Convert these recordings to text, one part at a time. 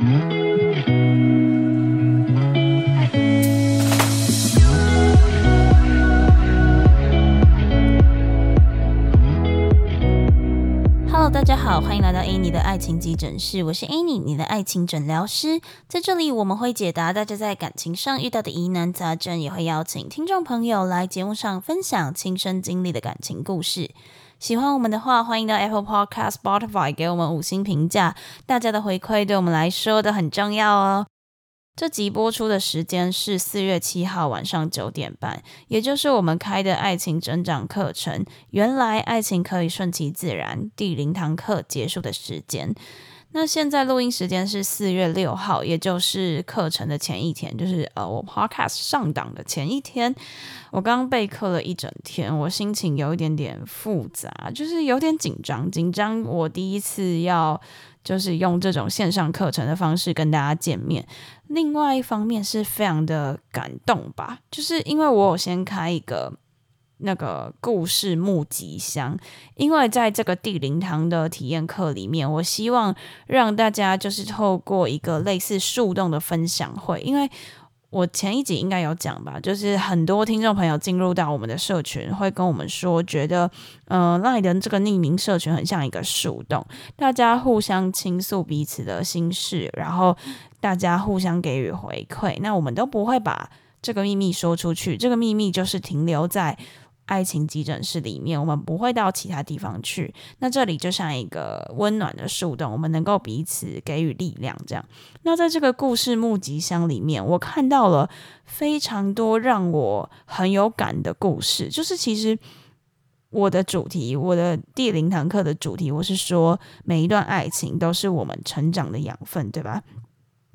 Hello，大家好，欢迎来到 Annie 的爱情急诊室，我是 Annie，你的爱情诊疗师。在这里，我们会解答大家在感情上遇到的疑难杂症，也会邀请听众朋友来节目上分享亲身经历的感情故事。喜欢我们的话，欢迎到 Apple Podcast、Spotify 给我们五星评价，大家的回馈对我们来说都很重要哦。这集播出的时间是四月七号晚上九点半，也就是我们开的爱情成长课程“原来爱情可以顺其自然”第零堂课结束的时间。那现在录音时间是四月六号，也就是课程的前一天，就是呃我 podcast 上档的前一天。我刚备课了一整天，我心情有一点点复杂，就是有点紧张，紧张我第一次要就是用这种线上课程的方式跟大家见面。另外一方面是非常的感动吧，就是因为我有先开一个。那个故事募集箱，因为在这个地灵堂的体验课里面，我希望让大家就是透过一个类似树洞的分享会，因为我前一集应该有讲吧，就是很多听众朋友进入到我们的社群，会跟我们说，觉得嗯，赖的这个匿名社群很像一个树洞，大家互相倾诉彼此的心事，然后大家互相给予回馈，那我们都不会把这个秘密说出去，这个秘密就是停留在。爱情急诊室里面，我们不会到其他地方去。那这里就像一个温暖的树洞，我们能够彼此给予力量。这样，那在这个故事募集箱里面，我看到了非常多让我很有感的故事。就是其实我的主题，我的第零堂课的主题，我是说每一段爱情都是我们成长的养分，对吧？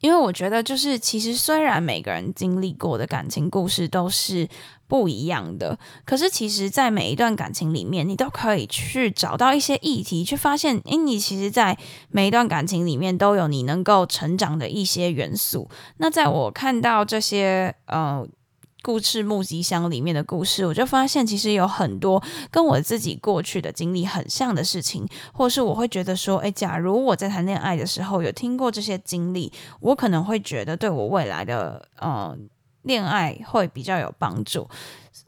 因为我觉得，就是其实虽然每个人经历过的感情故事都是不一样的，可是其实，在每一段感情里面，你都可以去找到一些议题，去发现，诶，你其实，在每一段感情里面都有你能够成长的一些元素。那在我看到这些，呃。故事募集箱里面的故事，我就发现其实有很多跟我自己过去的经历很像的事情，或是我会觉得说，诶，假如我在谈恋爱的时候有听过这些经历，我可能会觉得对我未来的呃恋爱会比较有帮助。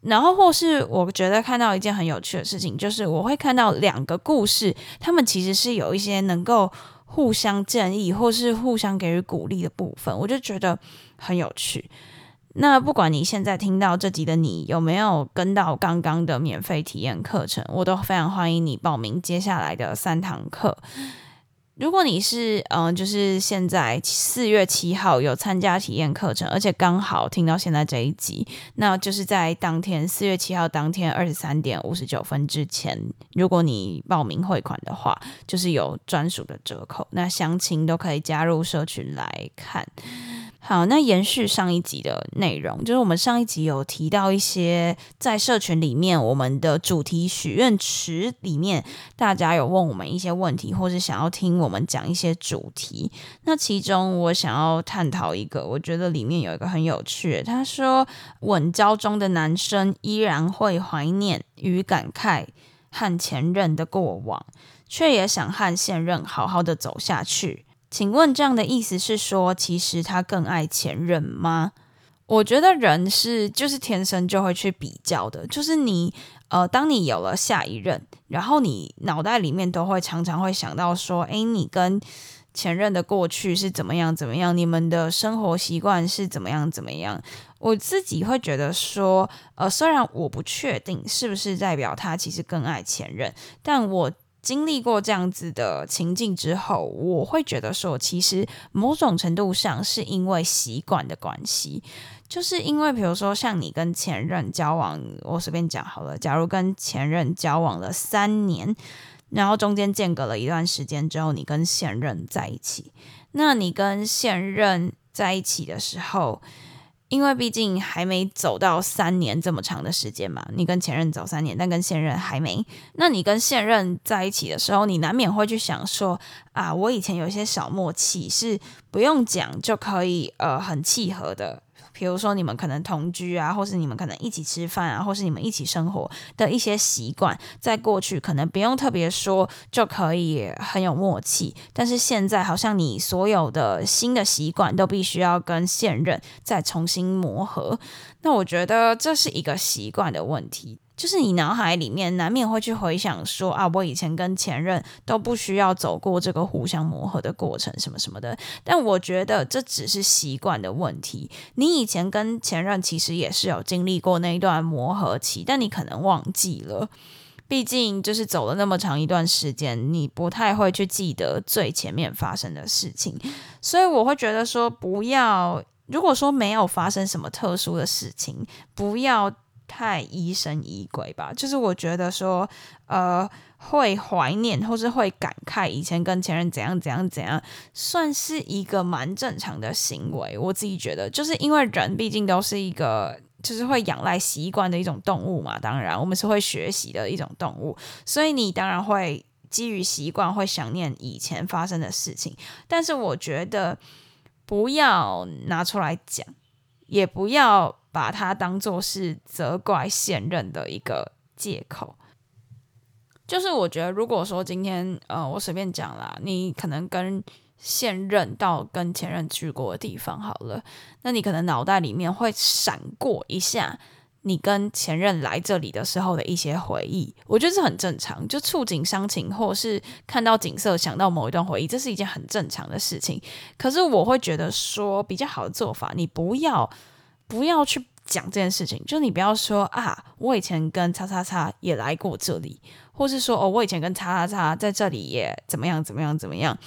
然后或是我觉得看到一件很有趣的事情，就是我会看到两个故事，他们其实是有一些能够互相建议或是互相给予鼓励的部分，我就觉得很有趣。那不管你现在听到这集的你有没有跟到刚刚的免费体验课程，我都非常欢迎你报名接下来的三堂课。如果你是嗯，就是现在四月七号有参加体验课程，而且刚好听到现在这一集，那就是在当天四月七号当天二十三点五十九分之前，如果你报名汇款的话，就是有专属的折扣。那详情都可以加入社群来看。好，那延续上一集的内容，就是我们上一集有提到一些在社群里面，我们的主题许愿池里面，大家有问我们一些问题，或是想要听我们讲一些主题。那其中我想要探讨一个，我觉得里面有一个很有趣。他说，稳交中的男生依然会怀念与感慨和前任的过往，却也想和现任好好的走下去。请问这样的意思是说，其实他更爱前任吗？我觉得人是就是天生就会去比较的，就是你呃，当你有了下一任，然后你脑袋里面都会常常会想到说，诶，你跟前任的过去是怎么样怎么样，你们的生活习惯是怎么样怎么样。我自己会觉得说，呃，虽然我不确定是不是代表他其实更爱前任，但我。经历过这样子的情境之后，我会觉得说，其实某种程度上是因为习惯的关系，就是因为比如说像你跟前任交往，我随便讲好了，假如跟前任交往了三年，然后中间间隔了一段时间之后，你跟现任在一起，那你跟现任在一起的时候。因为毕竟还没走到三年这么长的时间嘛，你跟前任走三年，但跟现任还没。那你跟现任在一起的时候，你难免会去想说啊，我以前有些小默契是不用讲就可以呃很契合的比如说你们可能同居啊，或是你们可能一起吃饭啊，或是你们一起生活的一些习惯，在过去可能不用特别说就可以很有默契，但是现在好像你所有的新的习惯都必须要跟现任再重新磨合。那我觉得这是一个习惯的问题。就是你脑海里面难免会去回想说啊，我以前跟前任都不需要走过这个互相磨合的过程，什么什么的。但我觉得这只是习惯的问题。你以前跟前任其实也是有经历过那一段磨合期，但你可能忘记了。毕竟就是走了那么长一段时间，你不太会去记得最前面发生的事情。所以我会觉得说，不要如果说没有发生什么特殊的事情，不要。太疑神疑鬼吧，就是我觉得说，呃，会怀念或是会感慨以前跟前任怎样怎样怎样，算是一个蛮正常的行为。我自己觉得，就是因为人毕竟都是一个，就是会仰赖习惯的一种动物嘛。当然，我们是会学习的一种动物，所以你当然会基于习惯会想念以前发生的事情。但是我觉得不要拿出来讲，也不要。把它当做是责怪现任的一个借口，就是我觉得，如果说今天呃，我随便讲啦，你可能跟现任到跟前任去过的地方好了，那你可能脑袋里面会闪过一下你跟前任来这里的时候的一些回忆，我觉得这很正常，就触景伤情，或是看到景色想到某一段回忆，这是一件很正常的事情。可是我会觉得说，比较好的做法，你不要。不要去讲这件事情，就你不要说啊，我以前跟叉叉叉也来过这里，或是说哦，我以前跟叉叉叉在这里也怎么样怎么样怎么样，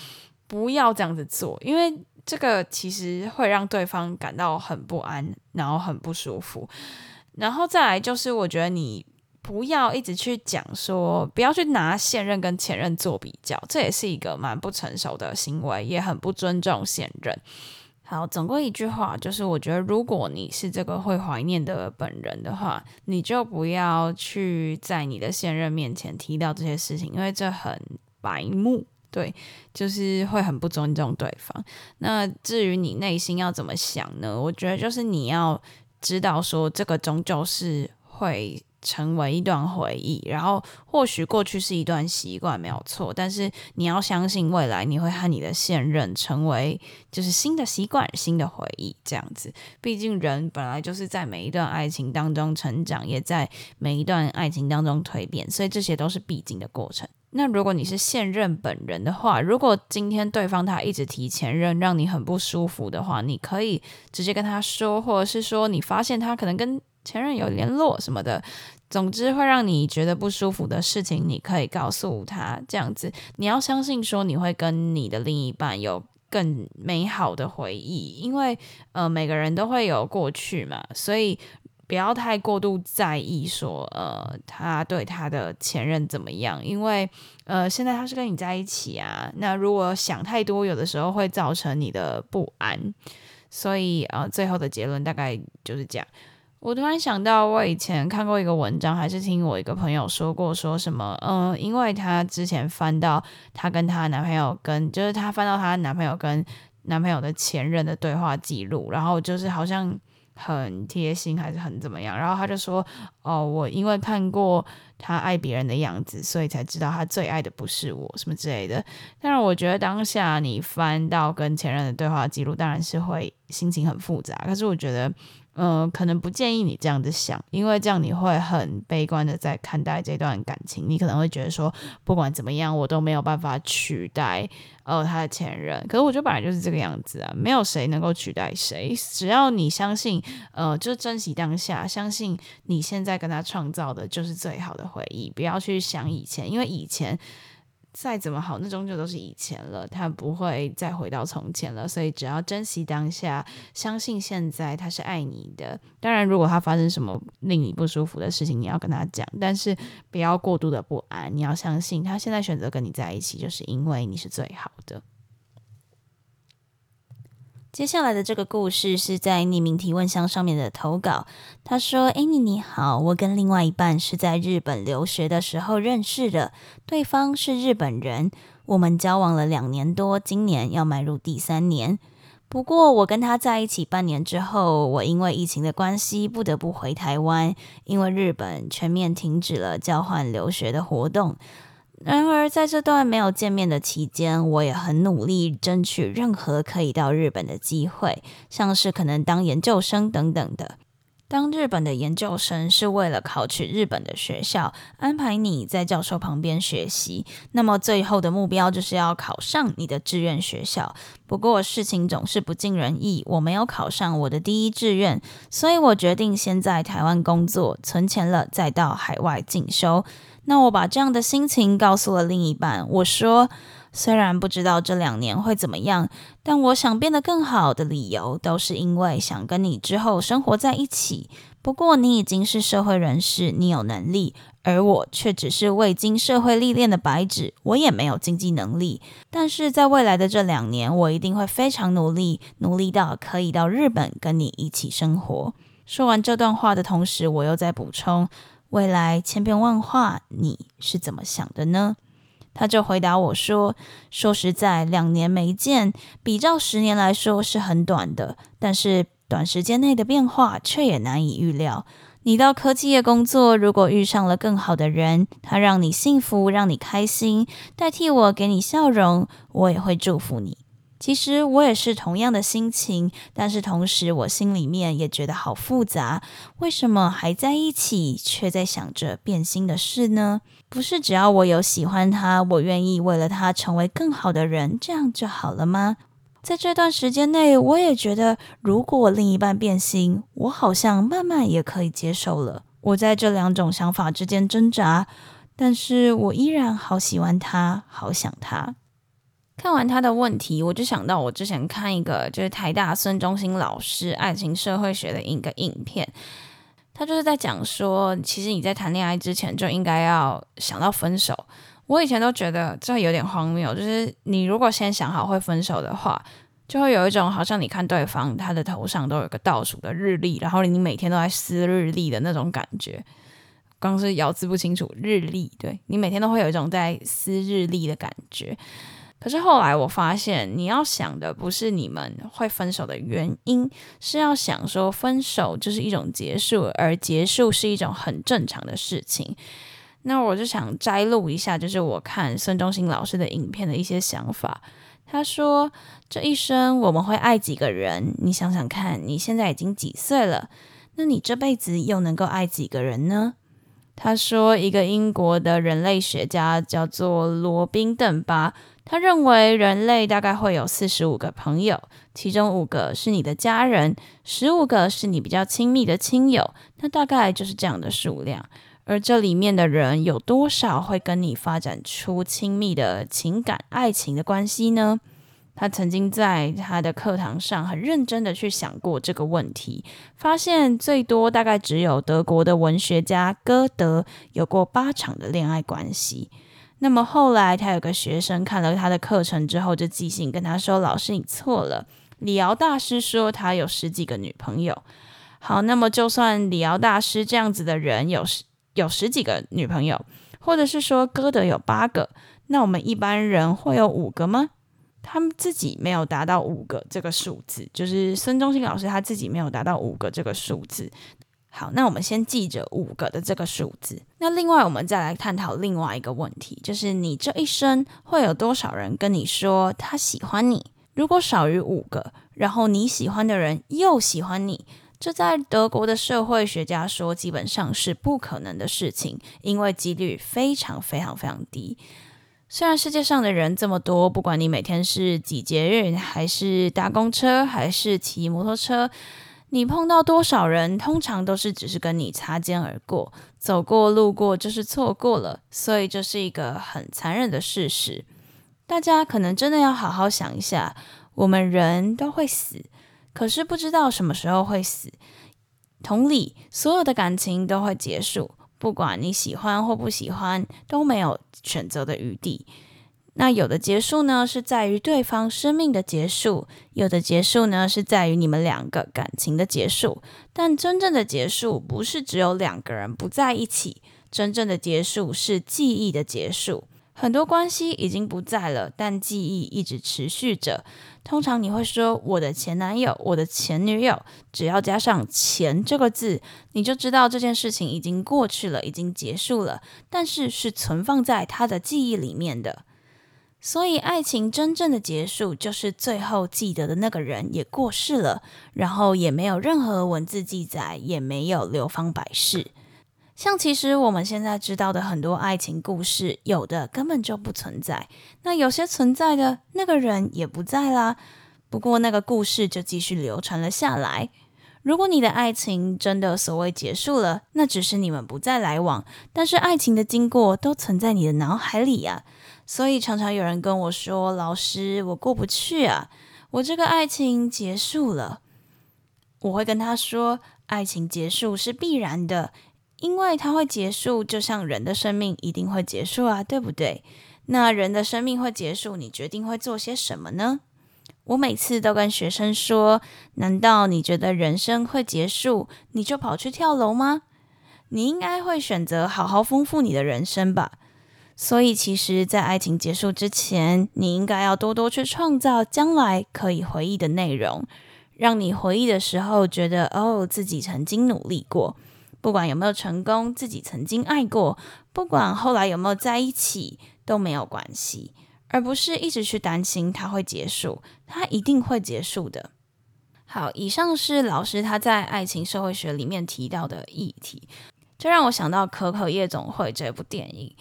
不要这样子做，因为这个其实会让对方感到很不安，然后很不舒服。然后再来就是，我觉得你不要一直去讲说，不要去拿现任跟前任做比较，这也是一个蛮不成熟的行为，也很不尊重现任。好，总归一句话，就是我觉得，如果你是这个会怀念的本人的话，你就不要去在你的现任面前提到这些事情，因为这很白目，对，就是会很不尊重对方。那至于你内心要怎么想呢？我觉得就是你要知道，说这个终究是会。成为一段回忆，然后或许过去是一段习惯，没有错。但是你要相信，未来你会和你的现任成为就是新的习惯、新的回忆，这样子。毕竟人本来就是在每一段爱情当中成长，也在每一段爱情当中蜕变，所以这些都是必经的过程。那如果你是现任本人的话，如果今天对方他一直提前任，让你很不舒服的话，你可以直接跟他说，或者是说你发现他可能跟。前任有联络什么的，总之会让你觉得不舒服的事情，你可以告诉他。这样子，你要相信说你会跟你的另一半有更美好的回忆，因为呃每个人都会有过去嘛，所以不要太过度在意说呃他对他的前任怎么样，因为呃现在他是跟你在一起啊，那如果想太多，有的时候会造成你的不安。所以呃最后的结论大概就是这样。我突然想到，我以前看过一个文章，还是听我一个朋友说过，说什么，嗯，因为她之前翻到她跟她男朋友跟，就是她翻到她男朋友跟男朋友的前任的对话记录，然后就是好像很贴心，还是很怎么样，然后她就说，哦，我因为看过他爱别人的样子，所以才知道他最爱的不是我，什么之类的。但是我觉得当下你翻到跟前任的对话记录，当然是会心情很复杂，可是我觉得。嗯，可能不建议你这样子想，因为这样你会很悲观的在看待这段感情。你可能会觉得说，不管怎么样，我都没有办法取代呃他的前任。可是我觉得本来就是这个样子啊，没有谁能够取代谁。只要你相信，呃，就珍惜当下，相信你现在跟他创造的就是最好的回忆，不要去想以前，因为以前。再怎么好，那终究都是以前了，他不会再回到从前了。所以只要珍惜当下，相信现在他是爱你的。当然，如果他发生什么令你不舒服的事情，你要跟他讲，但是不要过度的不安。你要相信他现在选择跟你在一起，就是因为你是最好的。接下来的这个故事是在匿名提问箱上面的投稿。他说：“Amy 你好，我跟另外一半是在日本留学的时候认识的，对方是日本人，我们交往了两年多，今年要迈入第三年。不过我跟他在一起半年之后，我因为疫情的关系不得不回台湾，因为日本全面停止了交换留学的活动。然而在这段没有见面的期间，我也很努力争取任何可以到日本的机会，像是可能当研究生等等的。当日本的研究生是为了考取日本的学校，安排你在教授旁边学习，那么最后的目标就是要考上你的志愿学校。不过事情总是不尽人意，我没有考上我的第一志愿，所以我决定先在台湾工作，存钱了再到海外进修。那我把这样的心情告诉了另一半，我说。虽然不知道这两年会怎么样，但我想变得更好的理由都是因为想跟你之后生活在一起。不过你已经是社会人士，你有能力，而我却只是未经社会历练的白纸，我也没有经济能力。但是在未来的这两年，我一定会非常努力，努力到可以到日本跟你一起生活。说完这段话的同时，我又在补充：未来千变万化，你是怎么想的呢？他就回答我说：“说实在，两年没见，比照十年来说是很短的，但是短时间内的变化却也难以预料。你到科技业工作，如果遇上了更好的人，他让你幸福，让你开心，代替我给你笑容，我也会祝福你。”其实我也是同样的心情，但是同时我心里面也觉得好复杂。为什么还在一起，却在想着变心的事呢？不是只要我有喜欢他，我愿意为了他成为更好的人，这样就好了吗？在这段时间内，我也觉得，如果另一半变心，我好像慢慢也可以接受了。我在这两种想法之间挣扎，但是我依然好喜欢他，好想他。看完他的问题，我就想到我之前看一个就是台大孙中兴老师爱情社会学的一个影片，他就是在讲说，其实你在谈恋爱之前就应该要想到分手。我以前都觉得这有点荒谬，就是你如果先想好会分手的话，就会有一种好像你看对方他的头上都有个倒数的日历，然后你每天都在撕日历的那种感觉。光是咬字不清楚，日历，对你每天都会有一种在撕日历的感觉。可是后来我发现，你要想的不是你们会分手的原因，是要想说分手就是一种结束，而结束是一种很正常的事情。那我就想摘录一下，就是我看孙中兴老师的影片的一些想法。他说：“这一生我们会爱几个人？你想想看，你现在已经几岁了？那你这辈子又能够爱几个人呢？”他说：“一个英国的人类学家叫做罗宾邓巴。”他认为人类大概会有四十五个朋友，其中五个是你的家人，十五个是你比较亲密的亲友，那大概就是这样的数量。而这里面的人有多少会跟你发展出亲密的情感、爱情的关系呢？他曾经在他的课堂上很认真的去想过这个问题，发现最多大概只有德国的文学家歌德有过八场的恋爱关系。那么后来，他有个学生看了他的课程之后，就寄信跟他说：“老师，你错了。李敖大师说他有十几个女朋友。好，那么就算李敖大师这样子的人有十有十几个女朋友，或者是说歌德有八个，那我们一般人会有五个吗？他们自己没有达到五个这个数字，就是孙中兴老师他自己没有达到五个这个数字。”好，那我们先记着五个的这个数字。那另外，我们再来探讨另外一个问题，就是你这一生会有多少人跟你说他喜欢你？如果少于五个，然后你喜欢的人又喜欢你，这在德国的社会学家说，基本上是不可能的事情，因为几率非常非常非常低。虽然世界上的人这么多，不管你每天是挤捷运，还是搭公车，还是骑摩托车。你碰到多少人，通常都是只是跟你擦肩而过，走过路过就是错过了，所以这是一个很残忍的事实。大家可能真的要好好想一下，我们人都会死，可是不知道什么时候会死。同理，所有的感情都会结束，不管你喜欢或不喜欢，都没有选择的余地。那有的结束呢，是在于对方生命的结束；有的结束呢，是在于你们两个感情的结束。但真正的结束不是只有两个人不在一起，真正的结束是记忆的结束。很多关系已经不在了，但记忆一直持续着。通常你会说我的前男友、我的前女友，只要加上“前”这个字，你就知道这件事情已经过去了，已经结束了。但是是存放在他的记忆里面的。所以，爱情真正的结束，就是最后记得的那个人也过世了，然后也没有任何文字记载，也没有流芳百世。像其实我们现在知道的很多爱情故事，有的根本就不存在，那有些存在的那个人也不在啦。不过那个故事就继续流传了下来。如果你的爱情真的所谓结束了，那只是你们不再来往，但是爱情的经过都存在你的脑海里呀。所以常常有人跟我说：“老师，我过不去啊，我这个爱情结束了。”我会跟他说：“爱情结束是必然的。”因为它会结束，就像人的生命一定会结束啊，对不对？那人的生命会结束，你决定会做些什么呢？我每次都跟学生说：难道你觉得人生会结束，你就跑去跳楼吗？你应该会选择好好丰富你的人生吧。所以，其实，在爱情结束之前，你应该要多多去创造将来可以回忆的内容，让你回忆的时候觉得哦，自己曾经努力过。不管有没有成功，自己曾经爱过，不管后来有没有在一起，都没有关系，而不是一直去担心它会结束，它一定会结束的。好，以上是老师他在爱情社会学里面提到的议题，这让我想到《可可夜总会》这部电影。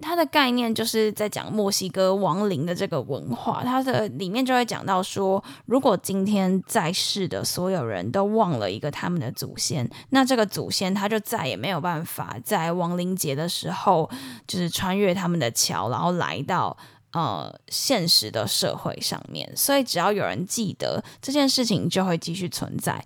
它的概念就是在讲墨西哥亡灵的这个文化，它的里面就会讲到说，如果今天在世的所有人都忘了一个他们的祖先，那这个祖先他就再也没有办法在亡灵节的时候，就是穿越他们的桥，然后来到呃现实的社会上面。所以只要有人记得这件事情，就会继续存在。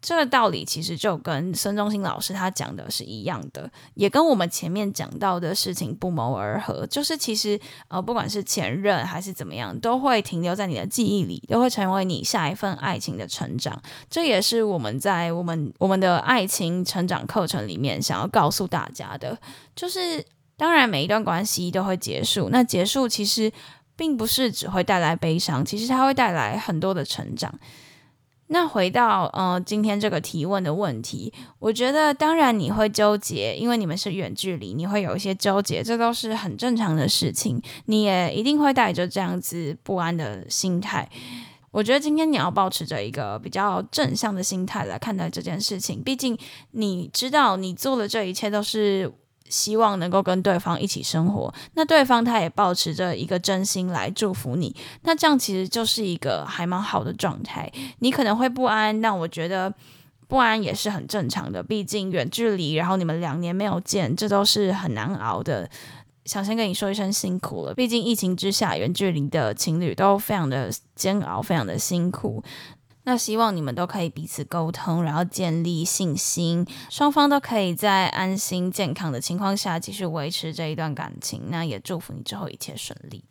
这个道理其实就跟孙中兴老师他讲的是一样的，也跟我们前面讲到的事情不谋而合。就是其实呃，不管是前任还是怎么样，都会停留在你的记忆里，都会成为你下一份爱情的成长。这也是我们在我们我们的爱情成长课程里面想要告诉大家的。就是当然每一段关系都会结束，那结束其实并不是只会带来悲伤，其实它会带来很多的成长。那回到呃今天这个提问的问题，我觉得当然你会纠结，因为你们是远距离，你会有一些纠结，这都是很正常的事情。你也一定会带着这样子不安的心态。我觉得今天你要保持着一个比较正向的心态来看待这件事情，毕竟你知道你做的这一切都是。希望能够跟对方一起生活，那对方他也保持着一个真心来祝福你，那这样其实就是一个还蛮好的状态。你可能会不安，但我觉得不安也是很正常的，毕竟远距离，然后你们两年没有见，这都是很难熬的。想先跟你说一声辛苦了，毕竟疫情之下，远距离的情侣都非常的煎熬，非常的辛苦。那希望你们都可以彼此沟通，然后建立信心，双方都可以在安心健康的情况下继续维持这一段感情。那也祝福你之后一切顺利。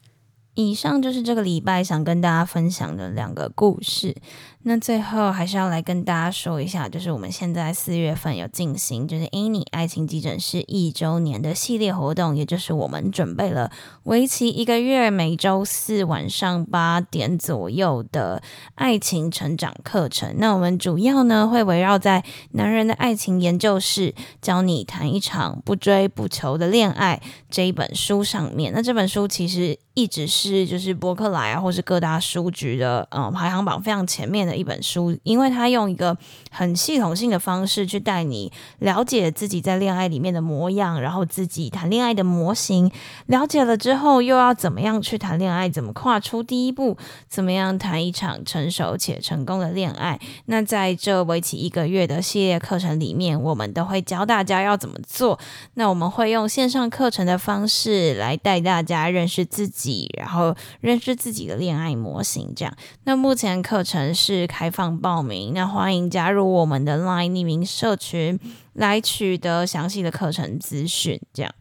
以上就是这个礼拜想跟大家分享的两个故事。那最后还是要来跟大家说一下，就是我们现在四月份有进行就是爱你爱情急诊室一周年的系列活动，也就是我们准备了为期一个月，每周四晚上八点左右的爱情成长课程。那我们主要呢会围绕在男人的爱情研究室，教你谈一场不追不求的恋爱这一本书上面。那这本书其实一直是就是博客来啊，或是各大书局的嗯排行榜非常前面的。一本书，因为他用一个很系统性的方式去带你了解自己在恋爱里面的模样，然后自己谈恋爱的模型。了解了之后，又要怎么样去谈恋爱？怎么跨出第一步？怎么样谈一场成熟且成功的恋爱？那在这为期一个月的系列课程里面，我们都会教大家要怎么做。那我们会用线上课程的方式来带大家认识自己然后认识自己的恋爱模型。这样，那目前课程是。开放报名，那欢迎加入我们的 LINE 匿名社群来取得详细的课程资讯。这样，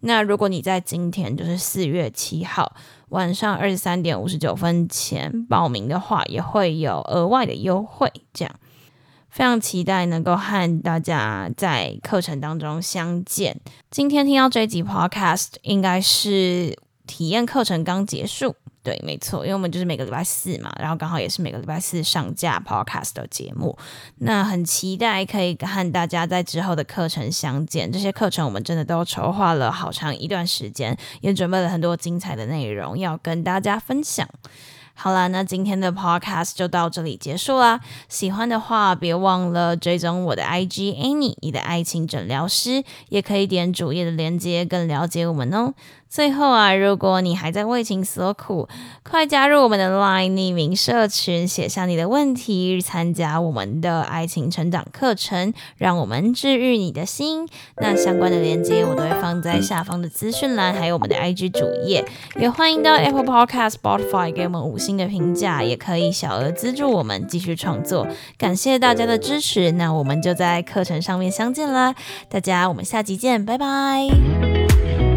那如果你在今天就是四月七号晚上二十三点五十九分前报名的话，也会有额外的优惠。这样，非常期待能够和大家在课程当中相见。今天听到这集 Podcast，应该是。体验课程刚结束。对，没错，因为我们就是每个礼拜四嘛，然后刚好也是每个礼拜四上架 podcast 的节目，那很期待可以和大家在之后的课程相见。这些课程我们真的都筹划了好长一段时间，也准备了很多精彩的内容要跟大家分享。好啦，那今天的 podcast 就到这里结束啦。喜欢的话，别忘了追踪我的 IG Annie，你的爱情诊疗师，也可以点主页的链接更了解我们哦。最后啊，如果你还在为情所苦，快加入我们的 LINE 匿名社群，写下你的问题，参加我们的爱情成长课程，让我们治愈你的心。那相关的链接我都会放在下方的资讯栏，还有我们的 IG 主页。也欢迎到 Apple Podcast、Spotify 给我们五星的评价，也可以小额资助我们继续创作。感谢大家的支持，那我们就在课程上面相见啦！大家，我们下集见，拜拜。